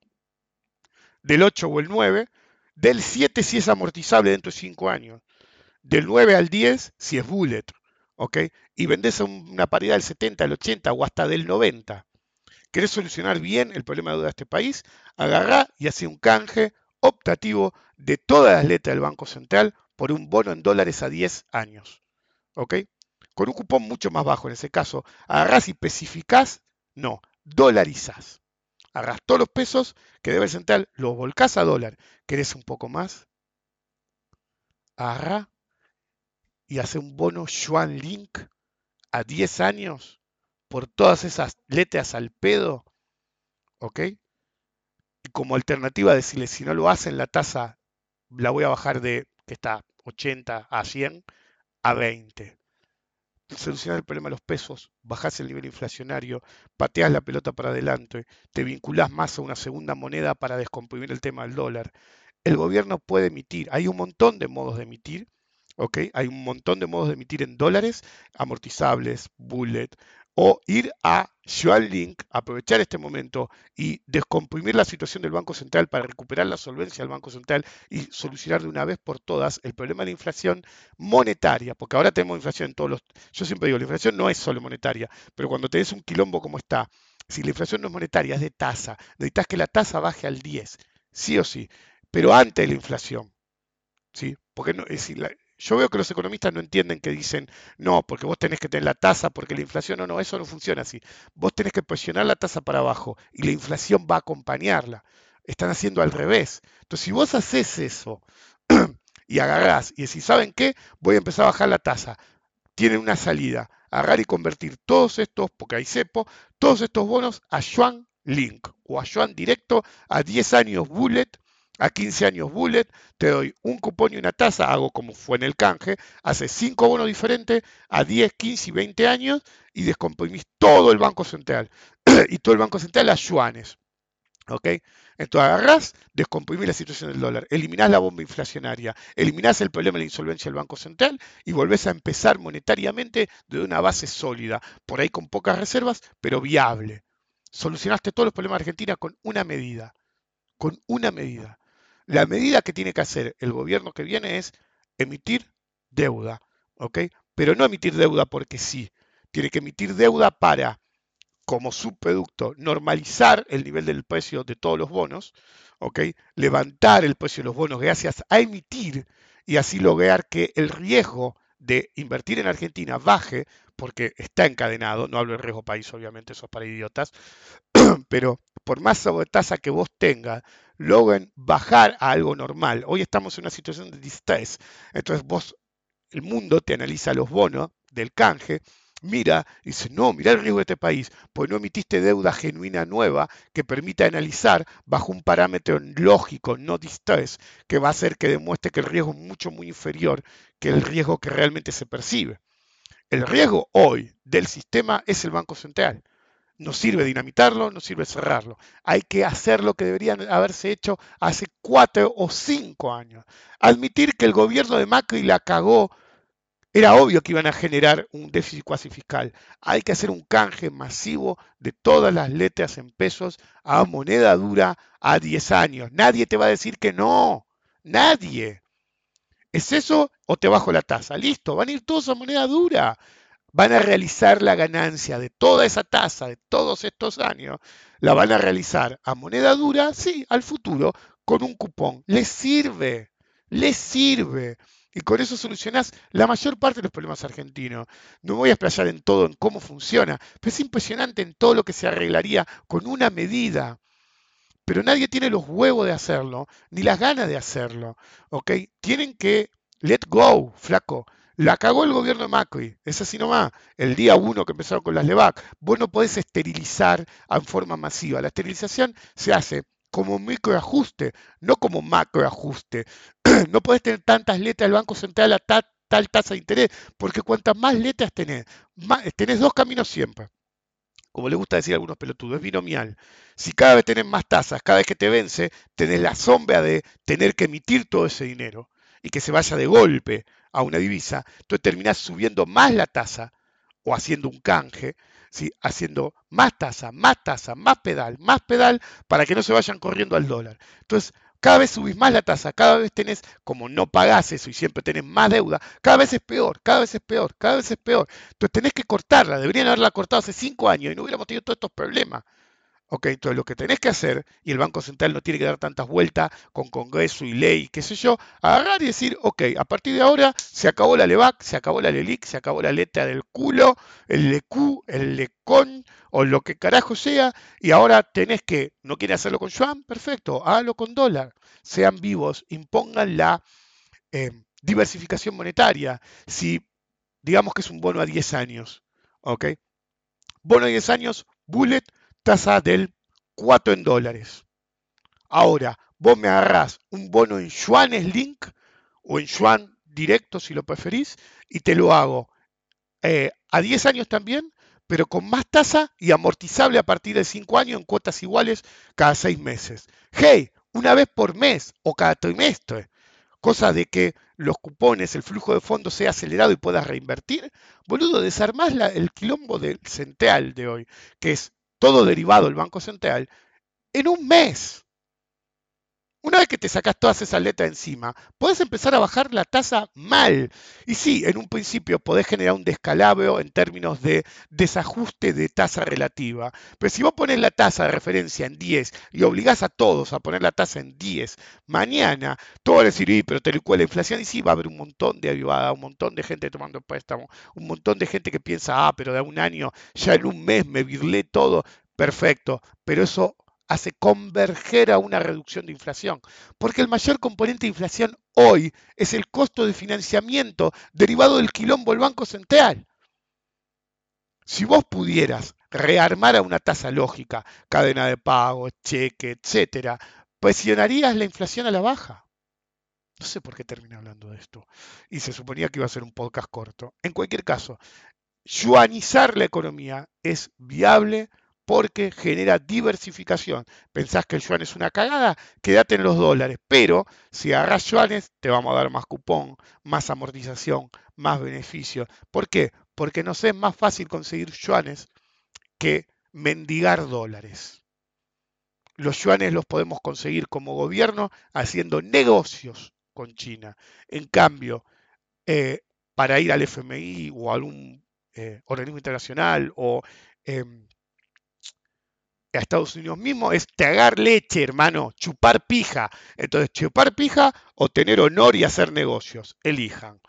del 8 o el 9, Del 7 si es amortizable dentro de 5 años. Del 9 al 10 si es bullet. ¿Ok? Y vendés una paridad del 70, del 80 o hasta del 90. ¿Querés solucionar bien el problema de deuda de este país? Agarrá y hace un canje optativo de todas las letras del Banco Central por un bono en dólares a 10 años. ¿Ok? Con un cupón mucho más bajo en ese caso. Agarrás y especificás, no, dolarizás. Agarrás todos los pesos que debe el central, los volcás a dólar. ¿Querés un poco más? Agarrá y hace un bono Yuan Link a 10 años por todas esas letras al pedo. ¿Ok? Y como alternativa decirle, si no lo hacen, la tasa la voy a bajar de, que está 80 a 100, a 20. Solucionar el problema de los pesos, bajás el nivel inflacionario, pateás la pelota para adelante, te vinculás más a una segunda moneda para descomprimir el tema del dólar. El gobierno puede emitir, hay un montón de modos de emitir, ¿ok? Hay un montón de modos de emitir en dólares, amortizables, bullet, o ir a Link, aprovechar este momento y descomprimir la situación del Banco Central para recuperar la solvencia del Banco Central y solucionar de una vez por todas el problema de la inflación monetaria, porque ahora tenemos inflación en todos los... Yo siempre digo, la inflación no es solo monetaria, pero cuando tenés un quilombo como está, si la inflación no es monetaria, es de tasa, necesitas que la tasa baje al 10, sí o sí, pero antes de la inflación, ¿sí? Porque no, es decir, yo veo que los economistas no entienden que dicen, no, porque vos tenés que tener la tasa, porque la inflación, no, no, eso no funciona así. Vos tenés que presionar la tasa para abajo y la inflación va a acompañarla. Están haciendo al revés. Entonces, si vos haces eso y agarrás y decís, ¿saben qué? Voy a empezar a bajar la tasa. Tienen una salida. Agarrar y convertir todos estos, porque hay cepo, todos estos bonos a Yuan Link o a Yuan directo a 10 años bullet a 15 años bullet, te doy un cupón y una tasa, hago como fue en el canje, hace 5 bonos diferentes a 10, 15 y 20 años y descomprimís todo el Banco Central y todo el Banco Central a yuanes. ¿Ok? Entonces agarrás, descomprimís la situación del dólar, eliminás la bomba inflacionaria, eliminás el problema de la insolvencia del Banco Central y volvés a empezar monetariamente de una base sólida, por ahí con pocas reservas, pero viable. Solucionaste todos los problemas de Argentina con una medida, con una medida. La medida que tiene que hacer el gobierno que viene es emitir deuda, ¿ok? Pero no emitir deuda porque sí. Tiene que emitir deuda para, como subproducto, normalizar el nivel del precio de todos los bonos, ¿ok? Levantar el precio de los bonos gracias a emitir y así lograr que el riesgo de invertir en Argentina baje, porque está encadenado, no hablo del riesgo país, obviamente, eso es para idiotas, pero por más tasa que vos tengas, logren bajar a algo normal. Hoy estamos en una situación de distrés, entonces vos, el mundo te analiza los bonos del canje, mira y dice, no, mira el riesgo de este país, pues no emitiste deuda genuina nueva que permita analizar bajo un parámetro lógico, no distrés, que va a hacer que demuestre que el riesgo es mucho, muy inferior que el riesgo que realmente se percibe. El riesgo hoy del sistema es el Banco Central. No sirve dinamitarlo, no sirve cerrarlo. Hay que hacer lo que deberían haberse hecho hace cuatro o cinco años. Admitir que el gobierno de Macri la cagó. Era obvio que iban a generar un déficit cuasi fiscal. Hay que hacer un canje masivo de todas las letras en pesos a moneda dura a 10 años. Nadie te va a decir que no. Nadie. ¿Es eso o te bajo la tasa? Listo, van a ir todos a moneda dura van a realizar la ganancia de toda esa tasa de todos estos años, la van a realizar a moneda dura, sí, al futuro, con un cupón. Les sirve, les sirve. Y con eso solucionás la mayor parte de los problemas argentinos. No voy a explayar en todo, en cómo funciona, pero es impresionante en todo lo que se arreglaría con una medida. Pero nadie tiene los huevos de hacerlo, ni las ganas de hacerlo. ¿ok? Tienen que let go, flaco. La cagó el gobierno de Macri, es así nomás. El día uno que empezaron con las LEVAC, vos no podés esterilizar en forma masiva. La esterilización se hace como microajuste, no como macroajuste. no podés tener tantas letras del Banco Central a tal, tasa de interés, porque cuantas más letras tenés, tenés dos caminos siempre. Como le gusta decir a algunos pelotudos, es binomial. Si cada vez tenés más tasas, cada vez que te vence, tenés la sombra de tener que emitir todo ese dinero y que se vaya de golpe a una divisa, entonces terminás subiendo más la tasa o haciendo un canje, ¿sí? haciendo más tasa, más tasa, más pedal, más pedal, para que no se vayan corriendo al dólar. Entonces, cada vez subís más la tasa, cada vez tenés, como no pagás eso y siempre tenés más deuda, cada vez es peor, cada vez es peor, cada vez es peor. Entonces tenés que cortarla, deberían haberla cortado hace cinco años y no hubiéramos tenido todos estos problemas. Ok, entonces lo que tenés que hacer, y el Banco Central no tiene que dar tantas vueltas con Congreso y ley, qué sé yo, agarrar y decir, ok, a partir de ahora se acabó la LEVAC, se acabó la LELIC, se acabó la letra del culo, el LEQ, el LECON, o lo que carajo sea, y ahora tenés que, ¿no quiere hacerlo con yuan? Perfecto, hágalo con dólar, sean vivos, impongan la eh, diversificación monetaria. Si digamos que es un bono a 10 años, ¿ok? Bono a 10 años, bullet, tasa del 4 en dólares. Ahora, vos me agarrás un bono en yuanes link o en yuan directo si lo preferís y te lo hago eh, a 10 años también, pero con más tasa y amortizable a partir de 5 años en cuotas iguales cada 6 meses. Hey, una vez por mes o cada trimestre, cosa de que los cupones, el flujo de fondos sea acelerado y puedas reinvertir, boludo, desarmás el quilombo del central de hoy, que es todo derivado del Banco Central, en un mes. Una vez que te sacas todas esas letras encima, podés empezar a bajar la tasa mal. Y sí, en un principio podés generar un descalabro en términos de desajuste de tasa relativa. Pero si vos pones la tasa de referencia en 10 y obligás a todos a poner la tasa en 10, mañana todo van a decir, pero te licuó la inflación. Y sí, va a haber un montón de ayuda, un montón de gente tomando préstamo, un montón de gente que piensa, ah, pero de un año, ya en un mes me virlé todo. Perfecto, pero eso hace converger a una reducción de inflación, porque el mayor componente de inflación hoy es el costo de financiamiento derivado del quilombo del Banco Central. Si vos pudieras rearmar a una tasa lógica, cadena de pago, cheque, etcétera, presionarías la inflación a la baja. No sé por qué terminé hablando de esto. Y se suponía que iba a ser un podcast corto. En cualquier caso, yuanizar la economía es viable porque genera diversificación. ¿Pensás que el yuan es una cagada? Quédate en los dólares, pero si agarras yuanes te vamos a dar más cupón, más amortización, más beneficio. ¿Por qué? Porque nos es más fácil conseguir yuanes que mendigar dólares. Los yuanes los podemos conseguir como gobierno haciendo negocios con China. En cambio, eh, para ir al FMI o a algún eh, organismo internacional o em, a Estados Unidos mismo es tragar leche, hermano, chupar pija. Entonces, chupar pija o tener honor y hacer negocios. Elijan.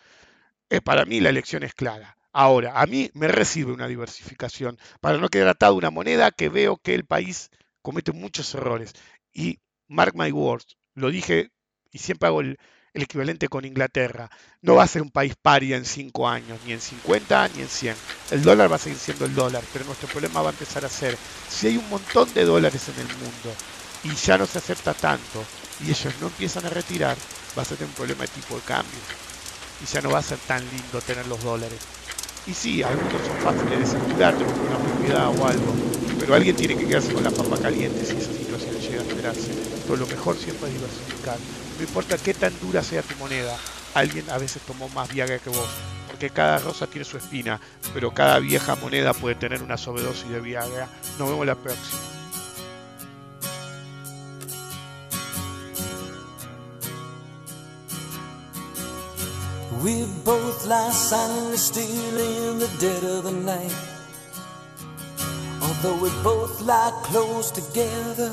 Eh, para mí la elección es clara. Ahora, a mí me recibe una diversificación para no quedar atado a una moneda que veo que el país comete muchos errores. Y mark my words, lo dije y siempre hago el, el equivalente con Inglaterra. No va a ser un país paria en 5 años, ni en 50, ni en 100. El dólar va a seguir siendo el dólar, pero nuestro problema va a empezar a ser, si hay un montón de dólares en el mundo y ya no se acepta tanto y ellos no empiezan a retirar, va a ser un problema de tipo de cambio. Y ya no va a ser tan lindo tener los dólares. Y sí, algunos son fáciles de circular, una propiedad o algo, pero alguien tiene que quedarse con la papa caliente si esa situación llega a esperarse. Pero lo mejor siempre es diversificar. No importa qué tan dura sea tu moneda, alguien a veces tomó más viaga que vos, porque cada rosa tiene su espina, pero cada vieja moneda puede tener una sobredosis de viaga. Nos vemos la próxima. We both lie still in the dead of the night. Although we both lie close together.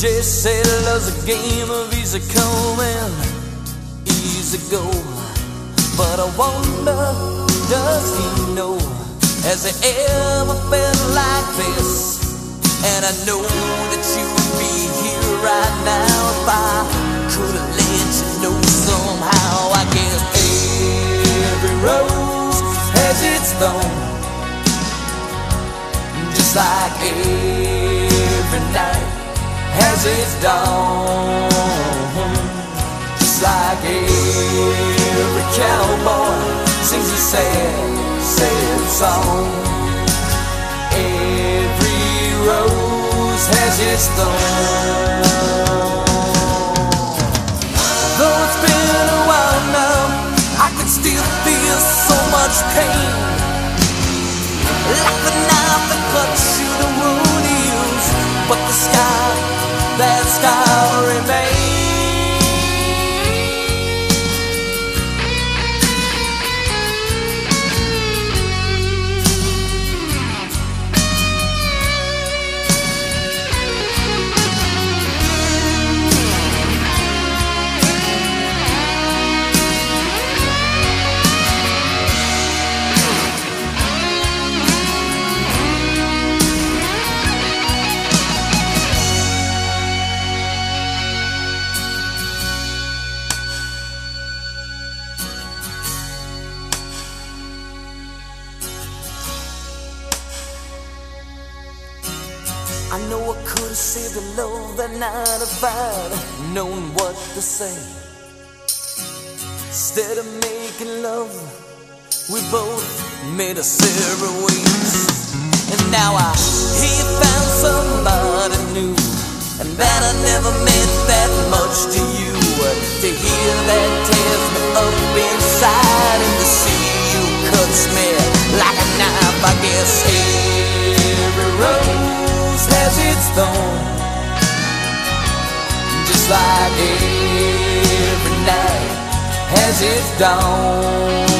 DJ said love's a game of easy come and easy go. But I wonder, does he know? Has he ever felt like this? And I know that you would be here right now if I could have let you know somehow. I guess every rose has its thorn, just like every night has its dawn, just like every cowboy sings a sad, sad song. Every rose has its thorn. Though it's been a while now, I can still feel so much pain. Like the knife that cuts you the wound but the scar, that scar remains. Made a separate ways. And now I you found somebody new, and that I never meant that much to you. To hear that tears me up inside, and to see you cuts me like a knife. I guess every rose has its thorn, just like every night has its dawn,